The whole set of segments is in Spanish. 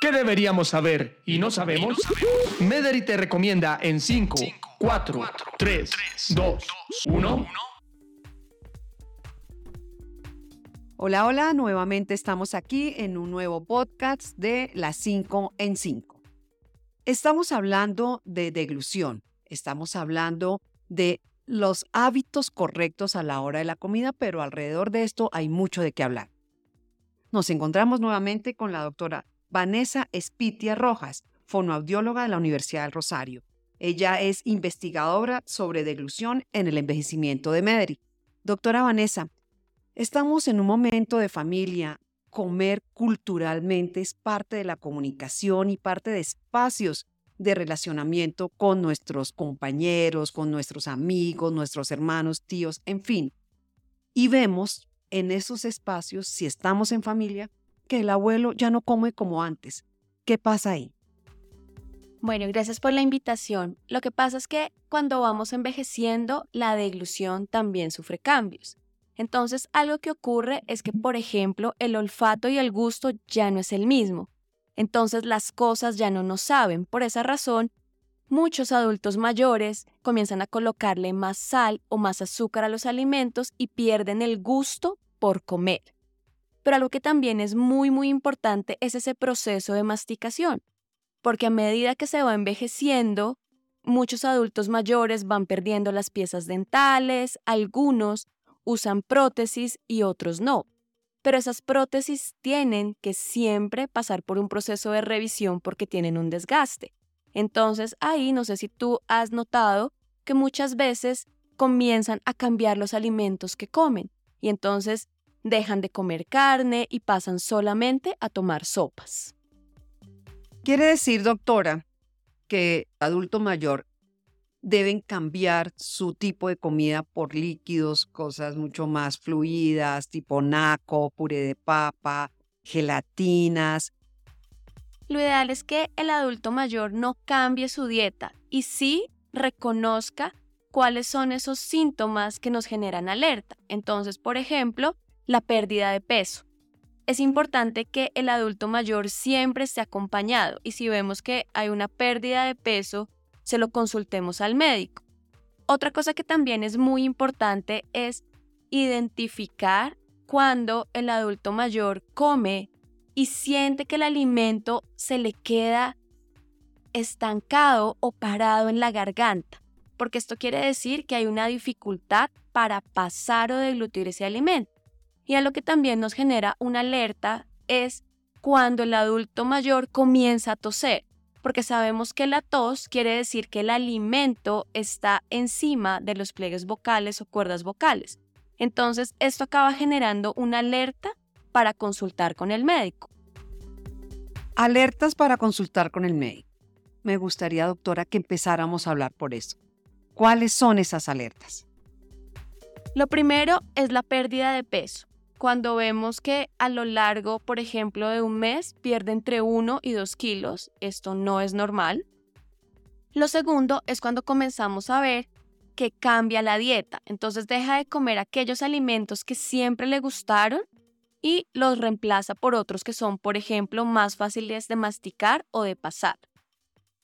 ¿Qué deberíamos saber y no sabemos? Mederi te recomienda en 5, 4, 3, 2, 1. Hola, hola, nuevamente estamos aquí en un nuevo podcast de las 5 en 5. Estamos hablando de deglución, estamos hablando de los hábitos correctos a la hora de la comida, pero alrededor de esto hay mucho de qué hablar. Nos encontramos nuevamente con la doctora Vanessa Espitia Rojas, fonoaudióloga de la Universidad del Rosario. Ella es investigadora sobre deglución en el envejecimiento de Medri. Doctora Vanessa, estamos en un momento de familia. Comer culturalmente es parte de la comunicación y parte de espacios de relacionamiento con nuestros compañeros, con nuestros amigos, nuestros hermanos, tíos, en fin. Y vemos en esos espacios, si estamos en familia, que el abuelo ya no come como antes. ¿Qué pasa ahí? Bueno, gracias por la invitación. Lo que pasa es que cuando vamos envejeciendo, la deglución también sufre cambios. Entonces, algo que ocurre es que, por ejemplo, el olfato y el gusto ya no es el mismo. Entonces, las cosas ya no nos saben. Por esa razón, muchos adultos mayores comienzan a colocarle más sal o más azúcar a los alimentos y pierden el gusto por comer. Pero algo que también es muy, muy importante es ese proceso de masticación porque a medida que se va envejeciendo, muchos adultos mayores van perdiendo las piezas dentales, algunos usan prótesis y otros no. Pero esas prótesis tienen que siempre pasar por un proceso de revisión porque tienen un desgaste. Entonces ahí no sé si tú has notado que muchas veces comienzan a cambiar los alimentos que comen y entonces dejan de comer carne y pasan solamente a tomar sopas. Quiere decir, doctora, que adulto mayor deben cambiar su tipo de comida por líquidos, cosas mucho más fluidas, tipo naco, puré de papa, gelatinas. Lo ideal es que el adulto mayor no cambie su dieta y sí reconozca cuáles son esos síntomas que nos generan alerta. Entonces, por ejemplo, la pérdida de peso es importante que el adulto mayor siempre esté acompañado y si vemos que hay una pérdida de peso, se lo consultemos al médico. Otra cosa que también es muy importante es identificar cuando el adulto mayor come y siente que el alimento se le queda estancado o parado en la garganta, porque esto quiere decir que hay una dificultad para pasar o deglutir ese alimento. Y a lo que también nos genera una alerta es cuando el adulto mayor comienza a toser, porque sabemos que la tos quiere decir que el alimento está encima de los pliegues vocales o cuerdas vocales. Entonces, esto acaba generando una alerta para consultar con el médico. Alertas para consultar con el médico. Me gustaría, doctora, que empezáramos a hablar por eso. ¿Cuáles son esas alertas? Lo primero es la pérdida de peso cuando vemos que a lo largo, por ejemplo, de un mes pierde entre 1 y 2 kilos, esto no es normal. Lo segundo es cuando comenzamos a ver que cambia la dieta, entonces deja de comer aquellos alimentos que siempre le gustaron y los reemplaza por otros que son, por ejemplo, más fáciles de masticar o de pasar.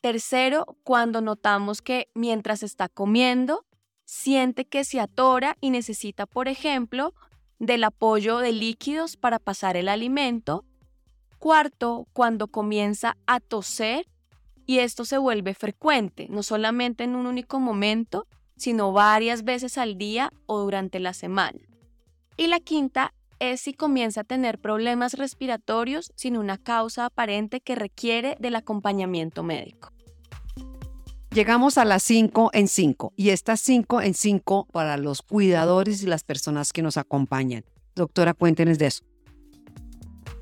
Tercero, cuando notamos que mientras está comiendo, siente que se atora y necesita, por ejemplo, del apoyo de líquidos para pasar el alimento. Cuarto, cuando comienza a toser y esto se vuelve frecuente, no solamente en un único momento, sino varias veces al día o durante la semana. Y la quinta es si comienza a tener problemas respiratorios sin una causa aparente que requiere del acompañamiento médico. Llegamos a las 5 en 5 y estas 5 en 5 para los cuidadores y las personas que nos acompañan. Doctora, cuéntenos de eso.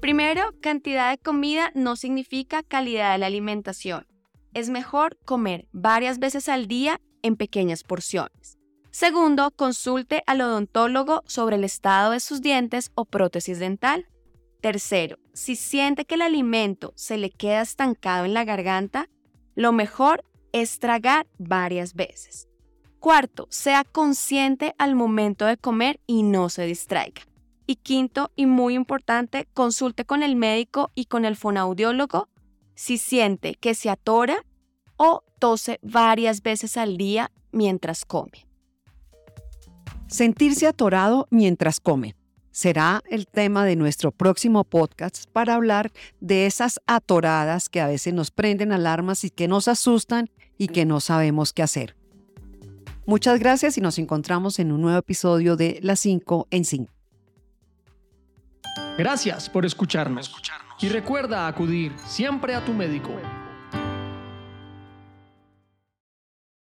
Primero, cantidad de comida no significa calidad de la alimentación. Es mejor comer varias veces al día en pequeñas porciones. Segundo, consulte al odontólogo sobre el estado de sus dientes o prótesis dental. Tercero, si siente que el alimento se le queda estancado en la garganta, lo mejor es tragar varias veces. Cuarto, sea consciente al momento de comer y no se distraiga. Y quinto, y muy importante, consulte con el médico y con el fonaudiólogo si siente que se atora o tose varias veces al día mientras come. Sentirse atorado mientras come será el tema de nuestro próximo podcast para hablar de esas atoradas que a veces nos prenden alarmas y que nos asustan y que no sabemos qué hacer. Muchas gracias y nos encontramos en un nuevo episodio de Las 5 en 5. Gracias por escucharnos. Y recuerda acudir siempre a tu médico.